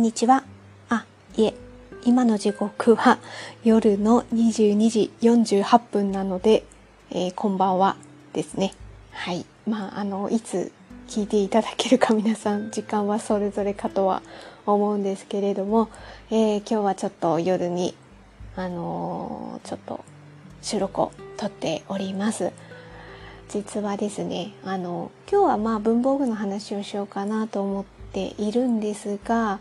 んにちは。あ、いえ、今の時刻は夜の22時48分なので、えー、こんばんはですね。はい。まあ、あの、いつ聞いていただけるか皆さん、時間はそれぞれかとは思うんですけれども、えー、今日はちょっと夜に、あのー、ちょっと収録を撮っております。実はですね、あの、今日はまあ文房具の話をしようかなと思っているんですが、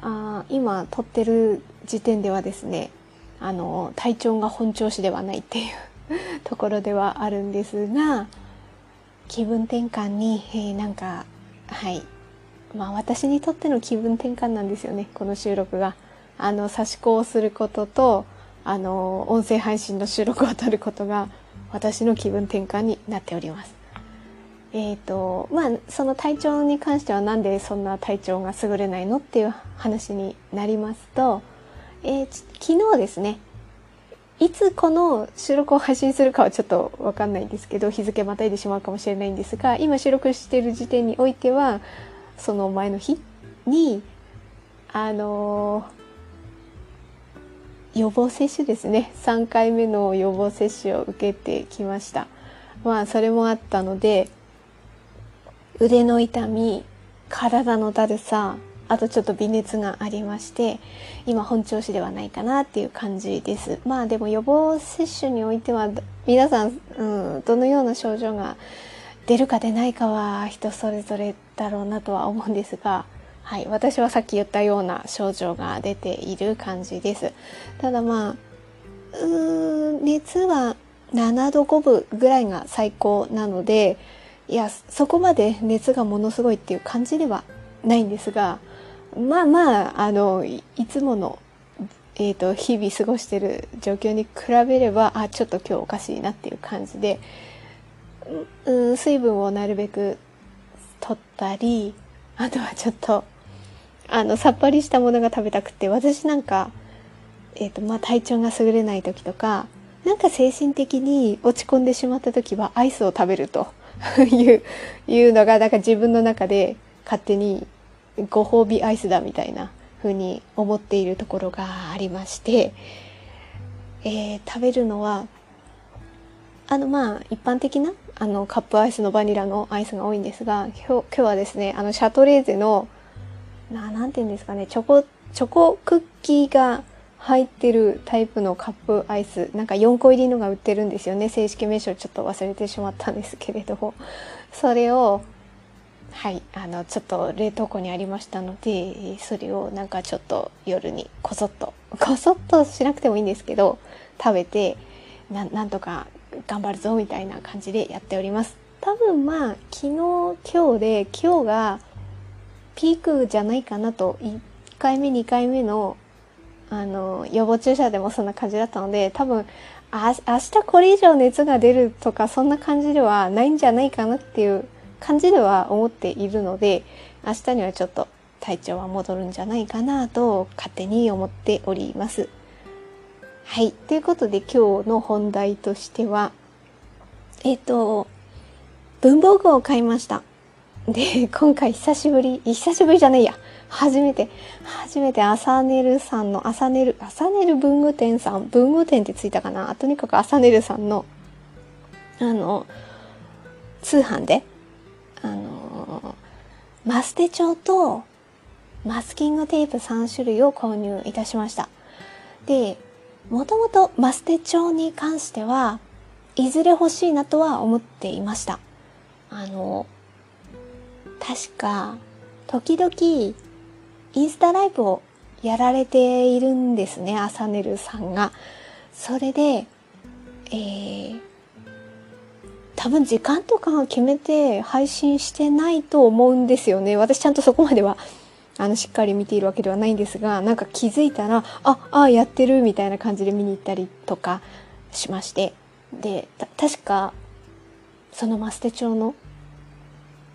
あ今撮ってる時点ではですねあの体調が本調子ではないっていうところではあるんですが気分転換に、えー、なんかはいまあ私にとっての気分転換なんですよねこの収録が。あの差し子をすることとあの音声配信の収録を取ることが私の気分転換になっております。え、ー、とまあその体調に関してはなんでそんな体調が優れないのっていう話になりますと、えー、昨日ですねいつこの収録を配信するかはちょっとわかんないんですけど日付またいでしまうかもしれないんですが今収録している時点においてはその前の日にあのー、予防接種ですね3回目の予防接種を受けてきました。まあそれもあったので腕の痛み体のだるさあとちょっと微熱がありまして今本調子ではないかなっていう感じですまあでも予防接種においては皆さん、うん、どのような症状が出るか出ないかは人それぞれだろうなとは思うんですがはい、私はさっき言ったような症状が出ている感じです。ただまあ、うーん熱は7度5分ぐらいが最高なので、いやそこまで熱がものすごいっていう感じではないんですがまあまああのいつもの、えーと、日々過ごしてる状況に比べればあちょっと今日おかしいなっていう感じで、うん、水分をなるべく取ったりあとはちょっとあのさっぱりしたものが食べたくて私なんか、えーとまあ、体調が優れない時とかなんか精神的に落ち込んでしまった時はアイスを食べると。いういうのがなんか自分の中で勝手にご褒美アイスだみたいな風に思っているところがありまして、えー、食べるのはあのまあ一般的なあのカップアイスのバニラのアイスが多いんですが今日今日はですねあのシャトレーゼのななんて言うんですかねチョコチョコクッキーが入ってるタイプのカップアイスなんか4個入りのが売ってるんですよね。正式名称ちょっと忘れてしまったんですけれども。それをはいあのちょっと冷凍庫にありましたのでそれをなんかちょっと夜にこそっとこそっとしなくてもいいんですけど食べてななんとか頑張るぞみたいな感じでやっております。多分まあ昨日今日で今日がピークじゃないかなと。1回目2回目のあの予防注射でもそんな感じだったので多分あ明日これ以上熱が出るとかそんな感じではないんじゃないかなっていう感じでは思っているので明日にはちょっと体調は戻るんじゃないかなと勝手に思っております。はい。ということで今日の本題としては、えっ、と、文房具を買いました。で、今回久しぶり、久しぶりじゃないや。初めて、初めてアサネルさんの、アサネル、アサネル文具店さん、文具店ってついたかな？とにかくアサネルさんの、あの、通販で、あの、マステ帳とマスキングテープ3種類を購入いたしました。で、もともとマステ帳に関しては、いずれ欲しいなとは思っていました。あの、確か、時々、インスタライブをやられているんですね、アサネルさんが。それで、えー、多分時間とか決めて配信してないと思うんですよね。私ちゃんとそこまでは、あの、しっかり見ているわけではないんですが、なんか気づいたら、あ、あ、やってるみたいな感じで見に行ったりとかしまして。で、確か、そのマステ町の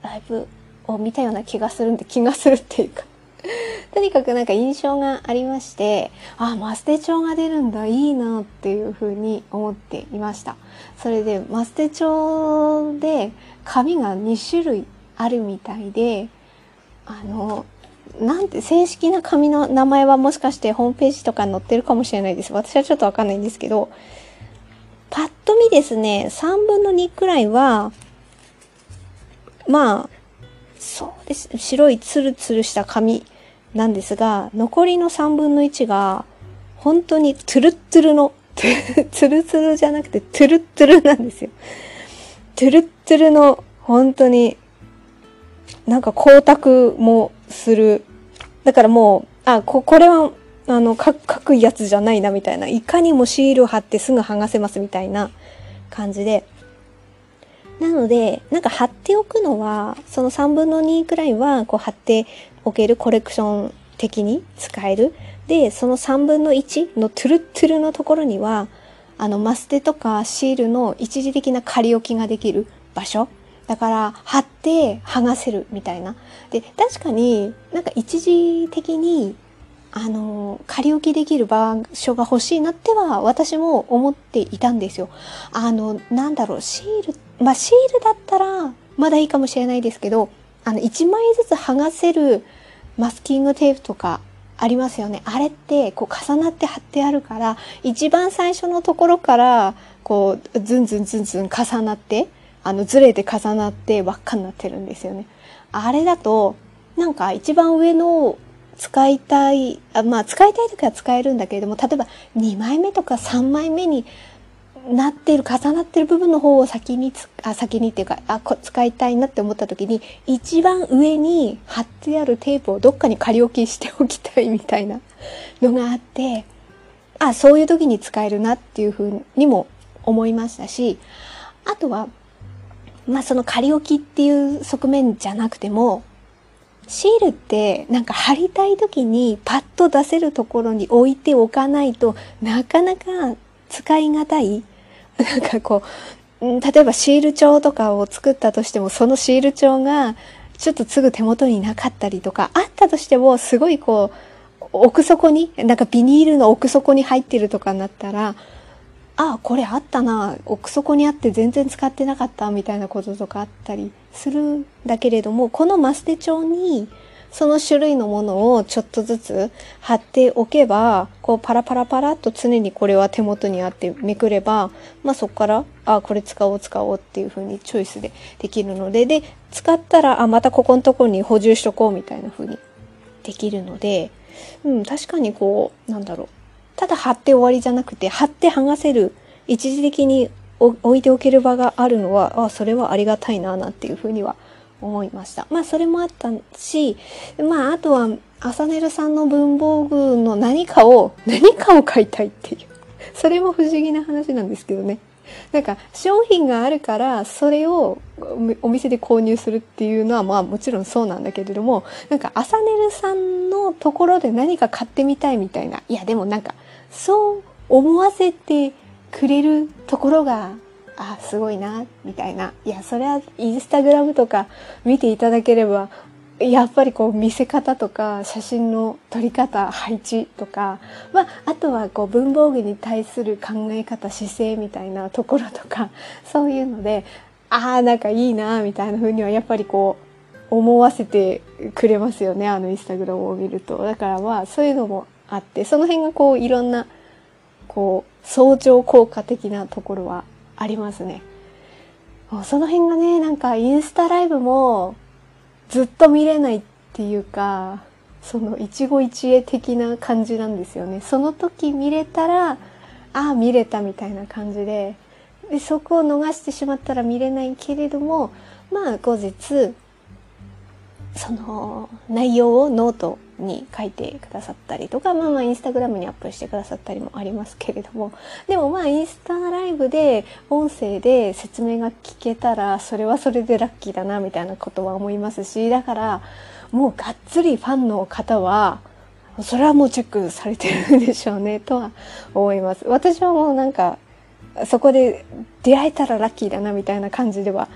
ライブを見たような気がするんで、気がするっていうか とにかくなんか印象がありまして、あ、マステ帳が出るんだ、いいなっていうふうに思っていました。それで、マステ帳で紙が2種類あるみたいで、あの、なんて、正式な紙の名前はもしかしてホームページとかに載ってるかもしれないです。私はちょっとわかんないんですけど、パッと見ですね、3分の2くらいは、まあ、そうです。白いツルツルした紙なんですが、残りの3分の1が、本当にトゥルットゥルの、ツルツルじゃなくてトゥルットゥルなんですよ。トゥルットゥルの、本当に、なんか光沢もする。だからもう、あ、こ、これは、あの、書くやつじゃないなみたいな。いかにもシール貼ってすぐ剥がせますみたいな感じで。なので、なんか貼っておくのは、その3分の2くらいは、こう貼っておけるコレクション的に使える。で、その3分の1のトゥルットゥルのところには、あの、マステとかシールの一時的な仮置きができる場所。だから、貼って剥がせるみたいな。で、確かになんか一時的に、あの、仮置きできる場所が欲しいなっては私も思っていたんですよ。あの、なんだろう、シールって、まあ、シールだったらまだいいかもしれないですけど、あの、1枚ずつ剥がせるマスキングテープとかありますよね。あれってこう重なって貼ってあるから、一番最初のところからこうズンズンズンズン重なって、あのずれて重なって輪っかになってるんですよね。あれだと、なんか一番上の使いたい、あまあ使いたい時は使えるんだけれども、例えば2枚目とか3枚目になってる、重なってる部分の方を先にあ、先にっていうか、あこ、使いたいなって思った時に、一番上に貼ってあるテープをどっかに仮置きしておきたいみたいなのがあって、あ、そういう時に使えるなっていうふうにも思いましたし、あとは、まあその仮置きっていう側面じゃなくても、シールってなんか貼りたい時にパッと出せるところに置いておかないとなかなか使い難い？なんかこう、例えばシール帳とかを作ったとしても、そのシール帳がちょっとすぐ手元になかったりとか、あったとしても、すごいこう、奥底に、なんかビニールの奥底に入ってるとかになったら、ああ、これあったな、奥底にあって全然使ってなかったみたいなこととかあったりするんだけれども、このマステ帳に、その種類のものをちょっとずつ貼っておけば、こうパラパラパラっと常にこれは手元にあってめくれば、まあそこから、あ、これ使おう使おうっていう風にチョイスでできるので、で、使ったら、あ、またここのところに補充しとこうみたいな風にできるので、うん、確かにこう、なんだろう。ただ貼って終わりじゃなくて、貼って剥がせる、一時的に置いておける場があるのは、あ、それはありがたいな、なんていう風には思いました。まあそれもあったし、まああとは、アサネルさんの文房具の何かを、何かを買いたいっていう。それも不思議な話なんですけどね。なんか商品があるからそれをお店で購入するっていうのはまあもちろんそうなんだけれどもなんかアサネルさんのところで何か買ってみたいみたいないやでもなんかそう思わせてくれるところがあすごいなみたいな。いやそれはインスタグラムとか見ていただければやっぱりこう見せ方とか写真の撮り方配置とか、まあ、あとはこう文房具に対する考え方姿勢みたいなところとかそういうのでああなんかいいなみたいな風にはやっぱりこう思わせてくれますよねあのインスタグラムを見ると。だからまあそういうのもあってその辺がこういろんなこう相乗効果的なところはありますね。その辺がね、なんかインスタライブもずっと見れないっていうか、その一期一会的な感じなんですよね。その時見れたら、ああ、見れたみたいな感じで、で、そこを逃してしまったら見れないけれども、まあ後日、その内容をノートに書いてくださったりとか、まあまあインスタグラムにアップしてくださったりもありますけれども、でもまあインスタライブで音声で説明が聞けたら、それはそれでラッキーだなみたいなことは思いますし、だからもうがっつりファンの方は、それはもうチェックされてるんでしょうね、とは思います。私はもうなんか、そこで出会えたらラッキーだなみたいな感じでは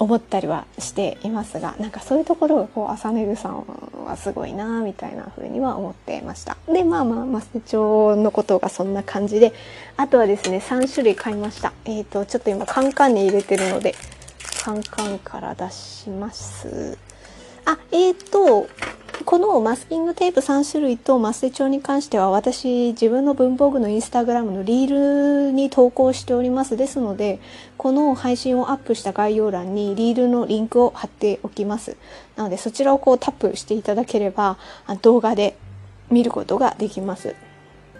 思ったりはしていますがなんかそういうところがこう朝寝るさんはすごいなみたいな風には思ってました。でまあまあマステ帳のことがそんな感じで。あとはですね3種類買いました。えっ、ー、とちょっと今カンカンに入れてるのでカンカンから出します。あえっ、ー、とこのマスキングテープ3種類とマステ帳に関しては私自分の文房具のインスタグラムのリールに投稿しております。ですのでこの配信をアップした概要欄にリールのリンクを貼っておきます。なのでそちらをこうタップしていただければ動画で見ることができます。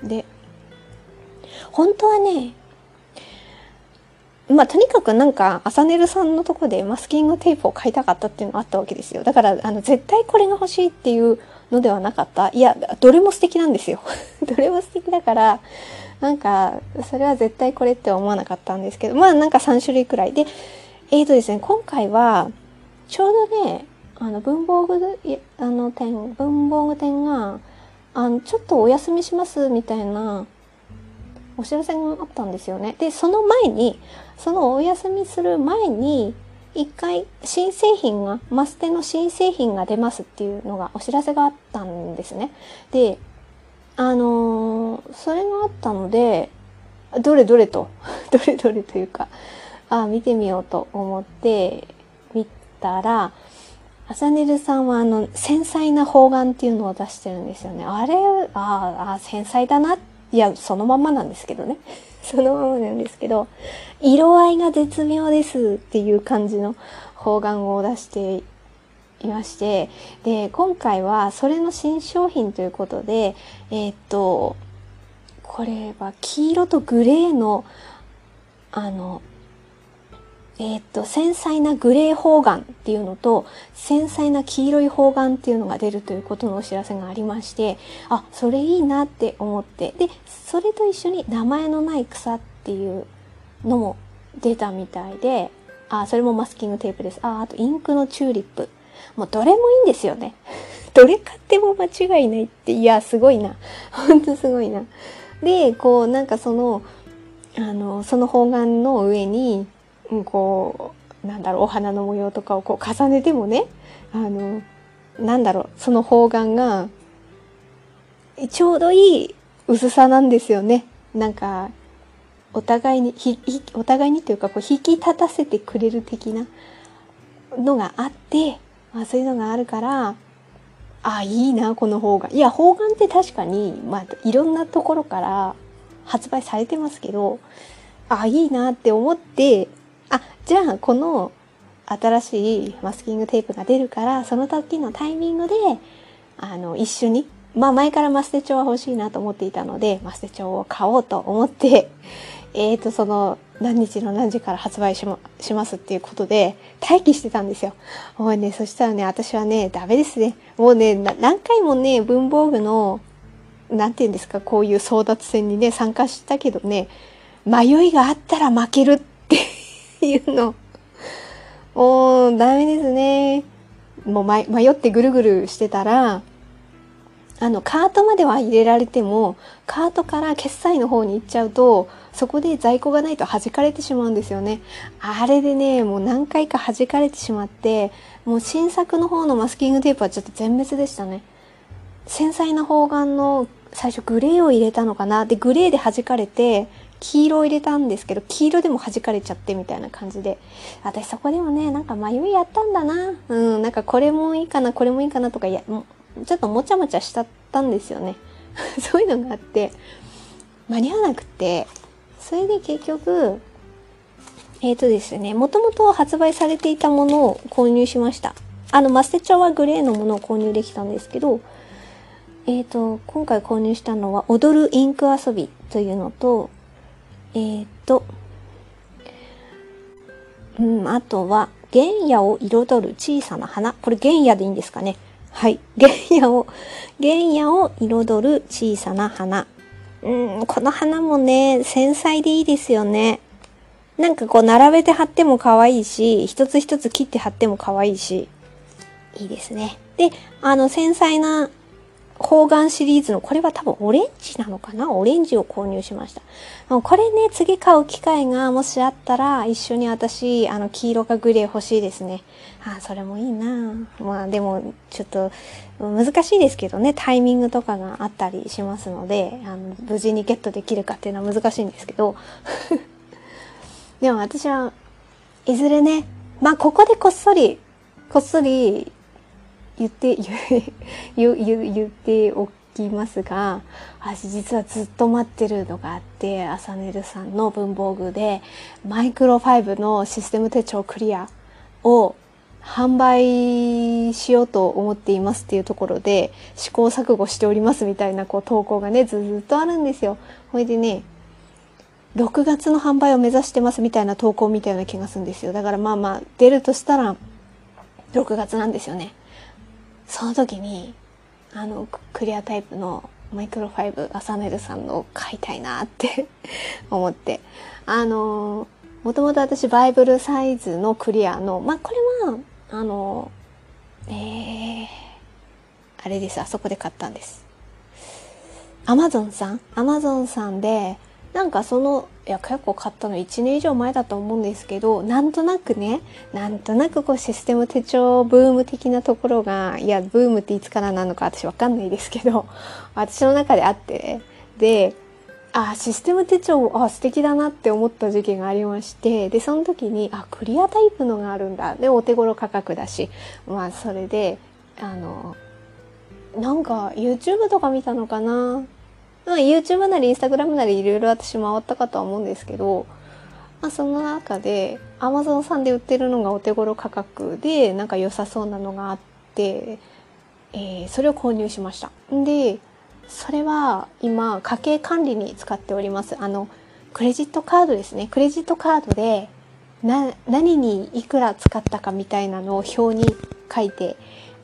で本当はねまあ、とにかくなんか、アサネルさんのとこでマスキングテープを買いたかったっていうのがあったわけですよ。だから、あの、絶対これが欲しいっていうのではなかった。いや、どれも素敵なんですよ。どれも素敵だから、なんか、それは絶対これって思わなかったんですけど、まあなんか3種類くらい。で、えーとですね、今回は、ちょうどね、あの、文房具、あの店、文房具店が、あの、ちょっとお休みしますみたいなお知らせがあったんですよね。で、その前に、そのお休みする前に、一回新製品が、マステの新製品が出ますっていうのがお知らせがあったんですね。で、あのー、それがあったので、どれどれと、どれどれというか、あ見てみようと思って見たら、アサネルさんはあの、繊細な方眼っていうのを出してるんですよね。あれ、ああ、繊細だなっいや、そのまんまなんですけどね。そのままなんですけど、色合いが絶妙ですっていう感じの方眼を出していまして、で、今回はそれの新商品ということで、えー、っと、これは黄色とグレーの、あの、えっ、と、繊細なグレー方眼っていうのと、繊細な黄色い方眼っていうのが出るということのお知らせがありまして、あ、それいいなって思って、で、それと一緒に名前のない草っていうのも出たみたいで、あ、それもマスキングテープです。あ、あとインクのチューリップ。もうどれもいいんですよね。どれ買っても間違いないって、いや、すごいな。ほんとすごいな。で、こう、なんかその、あの、その方眼の上に、こうなんだろうお花の模様とかをこう重ねてもねあのなんだろうその方眼がちょうどいい薄さなんですよね。なんかお互いにひお互いにというかこう引き立たせてくれる的なのがあって、まあ、そういうのがあるからあいいなこの方眼いや方眼って確かに、まあ、いろんなところから発売されてますけどあいいなって思ってあ、じゃあこの新しいマスキングテープが出るから、その時のタイミングで、あの、一緒に、まあ前からマステ帳は欲しいなと思っていたので、マステ帳を買おうと思って、えーと、その、何日の何時から発売しましますっていうことで、待機してたんですよ。もうね、そしたらね、私はね、ダメですね。もうね、何回もね、文房具の、なんて言うんですか、こういう争奪戦にね、参加したけどね、迷いがあったら負けるっていうの。もう、ダメですね。もう迷ってぐるぐるしてたら、あの、カートまでは入れられても、カートから決済の方に行っちゃうと、そこで在庫がないと弾かれてしまうんですよね。あれでね、もう何回か弾かれてしまって、もう新作の方のマスキングテープはちょっと全滅でしたね。繊細な方眼の最初グレーを入れたのかな。で、グレーで弾かれて、黄色を入れたんですけど、黄色でも弾かれちゃってみたいな感じで、私そこでもね、なんか迷いやったんだな。うん、なんかこれもいいかな、これもいいかなとか、いや、ちょっともちゃもちゃしちゃったんですよね。そういうのがあって、間に合わなくて、それで結局、えっ、ー、とですね、もともと発売されていたものを購入しました。あの、マステチョはグレーのものを購入できたんですけど、えっ、ー、と、今回購入したのは、踊るインク遊びというのと、えー、っと、うん、あとは、原野を彩る小さな花。これ原野でいいんですかね。はい。原野を、原野を彩る小さな花。うん、この花もね、繊細でいいですよね。なんかこう並べて貼っても可愛いし、一つ一つ切って貼っても可愛いし、いいですね。で、あの繊細な方眼シリーズの、これは多分オレンジなのかな？オレンジを購入しました。これね、次買う機会がもしあったら、一緒に私、あの、黄色かグレー欲しいですね。あ、それもいいなまあでも、ちょっと、難しいですけどね、タイミングとかがあったりしますので、あの、無事にゲットできるかっていうのは難しいんですけど。でも私は、いずれね、まあここでこっそり、こっそり言って言言っておきますが私実はずっと待ってるのがあってアサネルさんの文房具でマイクロ5のシステム手帳クリアを販売しようと思っていますっていうところで試行錯誤しておりますみたいなこう投稿がねずっとあるんですよ。ほいでね6月の販売を目指してますみたいな投稿みたいな気がするんですよ。だからまあまあ出るとしたら6月なんですよね。その時にあのクリアタイプのマイクロ5アサネルさんの買いたいなって 思って。あのもともと私バイブルサイズのクリアのまあこれはあのえー、あれです。あそこで買ったんです。アマゾンさん？アマゾンさんでなんかそのいや結構買ったの1年以上前だと思うんですけどなんとなくねなんとなくこうシステム手帳ブーム的なところがいやブームっていつからなのか私わかんないですけど私の中であってであシステム手帳あ素敵だなって思った時期がありましてでその時にあクリアタイプのがあるんだ。でお手頃価格だし。まあそれであのなんか YouTube とか見たのかな、YouTube なり Instagram なりいろいろ私回ったかとは思うんですけど、まあ、その中で Amazon さんで売ってるのがお手頃価格でなんか良さそうなのがあって、えー、それを購入しました。でそれは今家計管理に使っております。あのクレジットカードですね。クレジットカードでな何にいくら使ったかみたいなのを表に書いて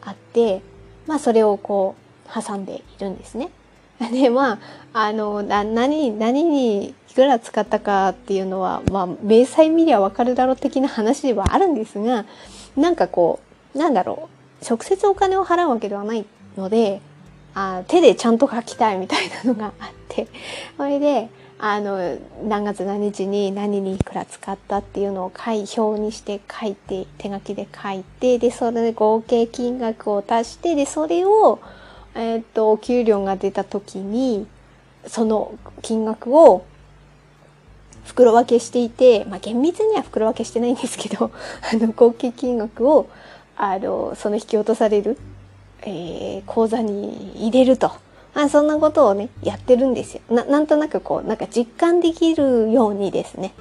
あってまあそれをこう挟んでいるんですね。でまああの何何にいくら使ったかっていうのはまあ明細見りゃわかるだろう的な話ではあるんですがなんかこうなんだろう直接お金を払うわけではないのであ手でちゃんと書きたいみたいなのがあって それであの何月何日に何にいくら使ったっていうのを書い表にして書いて手書きで書いてでそれで合計金額を足してでそれをえっ、と、お給料が出た時に、その金額を袋分けしていて、まあ、厳密には袋分けしてないんですけど、あの、合計金額を、あの、その引き落とされる、えー、口座に入れると。あそんなことをね、やってるんですよ。な、なんとなくこう、なんか実感できるようにですね。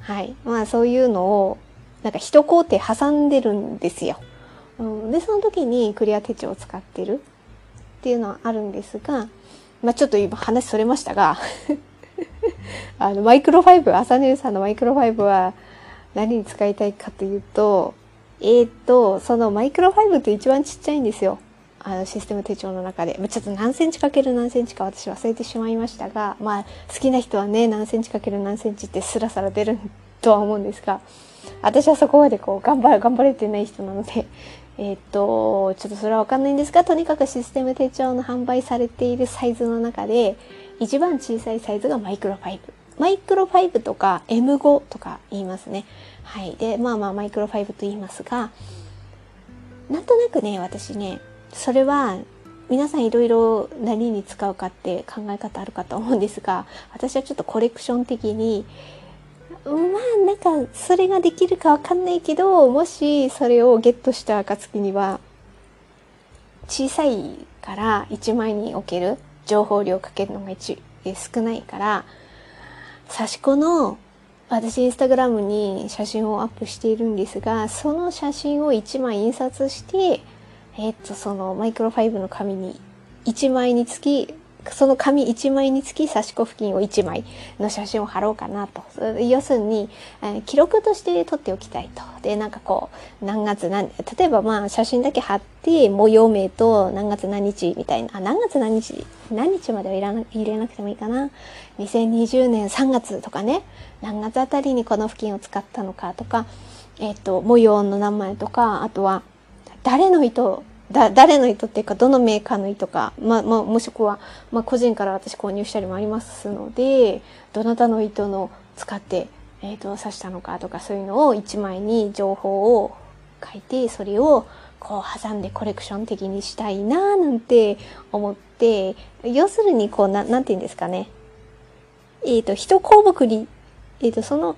はい。まあそういうのを、なんか一工程挟んでるんですよ。うん、で、その時にクリア手帳を使ってる。っていうのはあるんですが、まあ、ちょっと今話それましたが あのマイクロファイブ朝寝さんのマイクロファイブは何に使いたいかというとえー、っとそのマイクロファイブって一番ちっちゃいんですよ。あのシステム手帳の中で。ま、ちょっと何センチかける何センチか私忘れてしまいましたがまあ好きな人はね何センチかける何センチってスラスラ出るとは思うんですが私はそこまでこう頑張る頑張れてない人なのでえっ、と、ちょっとそれはわかんないんですが、とにかくシステム手帳の販売されているサイズの中で、一番小さいサイズがマイクロ5。マイクロ5とか M5 とか言いますね。はい。で、まあまあマイクロ5と言いますが、なんとなくね、私ね、それは皆さんいろいろ何に使うかって考え方あるかと思うんですが、私はちょっとコレクション的に、まあなんかそれができるかわかんないけどもしそれをゲットした暁には小さいから1枚における情報量かけるのが一少ないから刺し子の私インスタグラムに写真をアップしているんですがその写真を1枚印刷してえっとそのマイクロファイブの紙に1枚につきその紙1枚につき差し子付近を1枚の写真を貼ろうかなと。要するに、え、記録として撮っておきたいと。で、なんかこう、何月何、例えばまあ写真だけ貼って、模様名と何月何日みたいな、あ、何月何日、何日まではいらな入れなくてもいいかな。2020年3月とかね、何月あたりにこの付近を使ったのかとか、えっ、ー、と、模様の名前とか、あとは、誰の糸だ誰の糸っていうかどのメーカーの糸か、まあまあ、もしくは、まあ、個人から私購入したりもありますのでどなたの糸の使って、えーと、刺したのかとかそういうのを1枚に情報を書いてそれをこう挟んでコレクション的にしたいななんて思って要するにこうななんて言うんですかね。えっ、ー、と一項目にえっ、ー、とその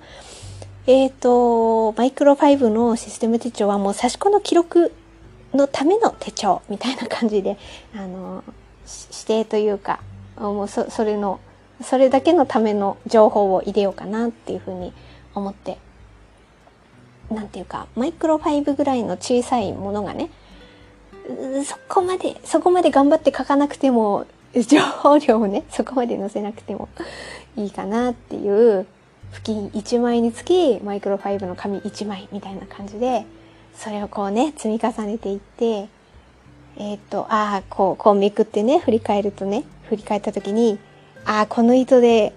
えっ、ー、とマイクロファイブのシステム手帳はもう差し子の記録のための手帳みたいな感じで、あの、指定というか、もうそそれの、それだけのための情報を入れようかなっていうふうに思って、なんていうか、マイクロファイブぐらいの小さいものがね、そこまで、そこまで頑張って書かなくても、情報量をね、そこまで載せなくても いいかなっていう、付近1枚につき、マイクロファイブの紙1枚みたいな感じで、それをこうね、積み重ねていって、えっ、ー、と、ああ、こう、こうめくってね、振り返るとね、振り返った時に、ああ、この糸で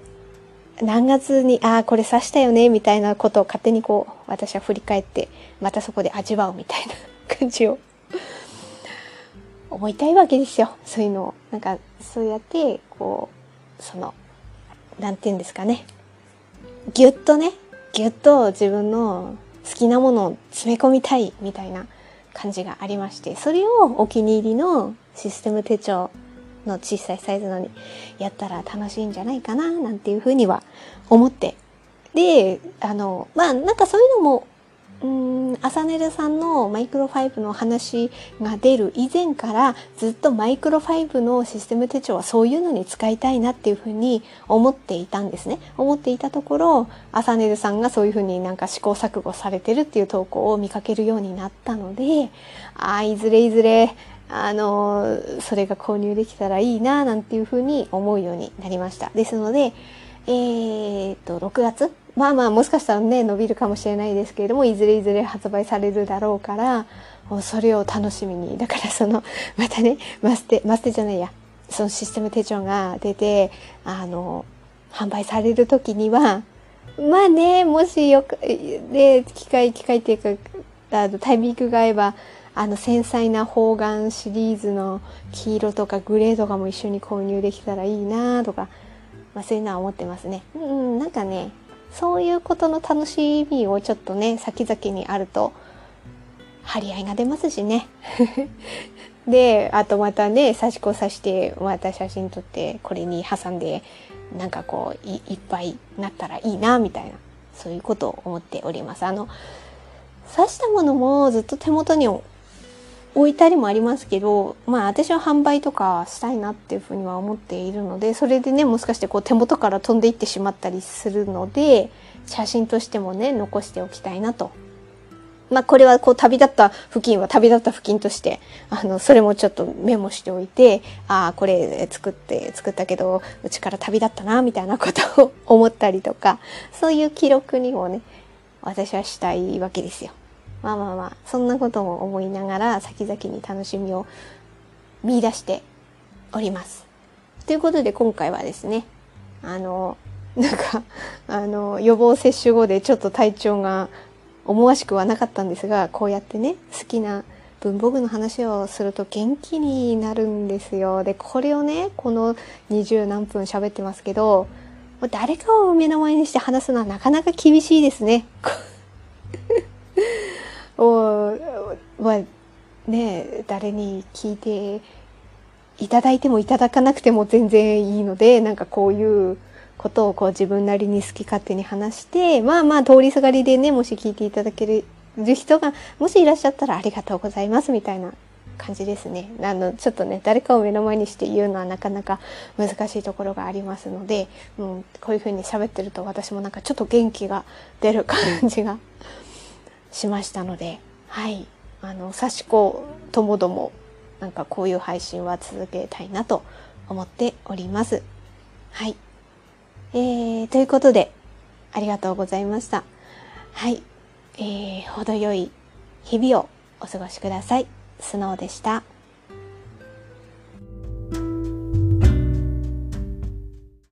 何月に、ああ、これ刺したよね、みたいなことを勝手にこう、私は振り返って、またそこで味わうみたいな 感じを思いたいわけですよ。そういうのを。なんか、そうやって、こう、その、なんて言うんですかね。ぎゅっとね、ぎゅっと自分の好きなものを詰め込みたいみたいな感じがありまして、それをお気に入りのシステム手帳の小さいサイズのにやったら楽しいんじゃないかな、なんていうふうには思って。で、あの、まあなんかそういうのもうん、アサネルさんのマイクロファイブの話が出る以前からずっとマイクロファイブのシステム手帳はそういうのに使いたいなっていうふうに思っていたんですね。思っていたところ、アサネルさんがそういうふうになんか試行錯誤されてるっていう投稿を見かけるようになったので、ああ、いずれいずれ、あの、それが購入できたらいいな、なんていうふうに思うようになりました。ですので、えー、っと、6月まあまあもしかしたらね、伸びるかもしれないですけれども、いずれいずれ発売されるだろうから、それを楽しみに。だからその、またね、マステ、マステじゃないや、そのシステム手帳が出て、あの、販売される時には、まあね、もしよく、で、機械、機械っていうか、あの、タイミングが合えば、あの、繊細な方眼シリーズの黄色とかグレーとかも一緒に購入できたらいいなとか、まあそういうのは思ってますね。うん、なんかね、そういうことの楽しみをちょっとね、先々にあると、張り合いが出ますしね。で、あとまたね、差し子さして、また写真撮って、これに挟んで、なんかこうい、いっぱいなったらいいな、みたいな、そういうことを思っております。あの、刺したものもずっと手元に置置いたりもありますけど、まあ私は販売とかしたいなっていうふうには思っているので、それでね、もしかしてこう手元から飛んでいってしまったりするので、写真としてもね、残しておきたいなと。まあこれはこう旅立った付近は旅立った付近として、あの、それもちょっとメモしておいて、ああ、これ作って、作ったけど、うちから旅立ったな、みたいなことを思ったりとか、そういう記録にもね、私はしたいわけですよ。まあまあまあ、そんなことも思いながら先々に楽しみを見出しております。ということで今回はですね、あの、なんか、あの、予防接種後でちょっと体調が思わしくはなかったんですが、こうやってね、好きな文房具の話をすると元気になるんですよ。で、これをね、この二十何分喋ってますけど、誰かを目の前にして話すのはなかなか厳しいですね。をはね誰に聞いていただいてもいただかなくても全然いいのでなんかこういうことをこう自分なりに好き勝手に話してまあまあ通りすがりでねもし聞いていただける人がもしいらっしゃったらありがとうございますみたいな感じですね。あの、ちょっとね、誰かを目の前にして言うのはなかなか難しいところがありますので、うん、こういうふうに喋ってると私もなんかちょっと元気が出る感じがしましたので、はい。あの、さし子ともども、なんかこういう配信は続けたいなと思っております。はい。えー、ということで、ありがとうございました。はい。えー、程よい日々をお過ごしください。スノーでした。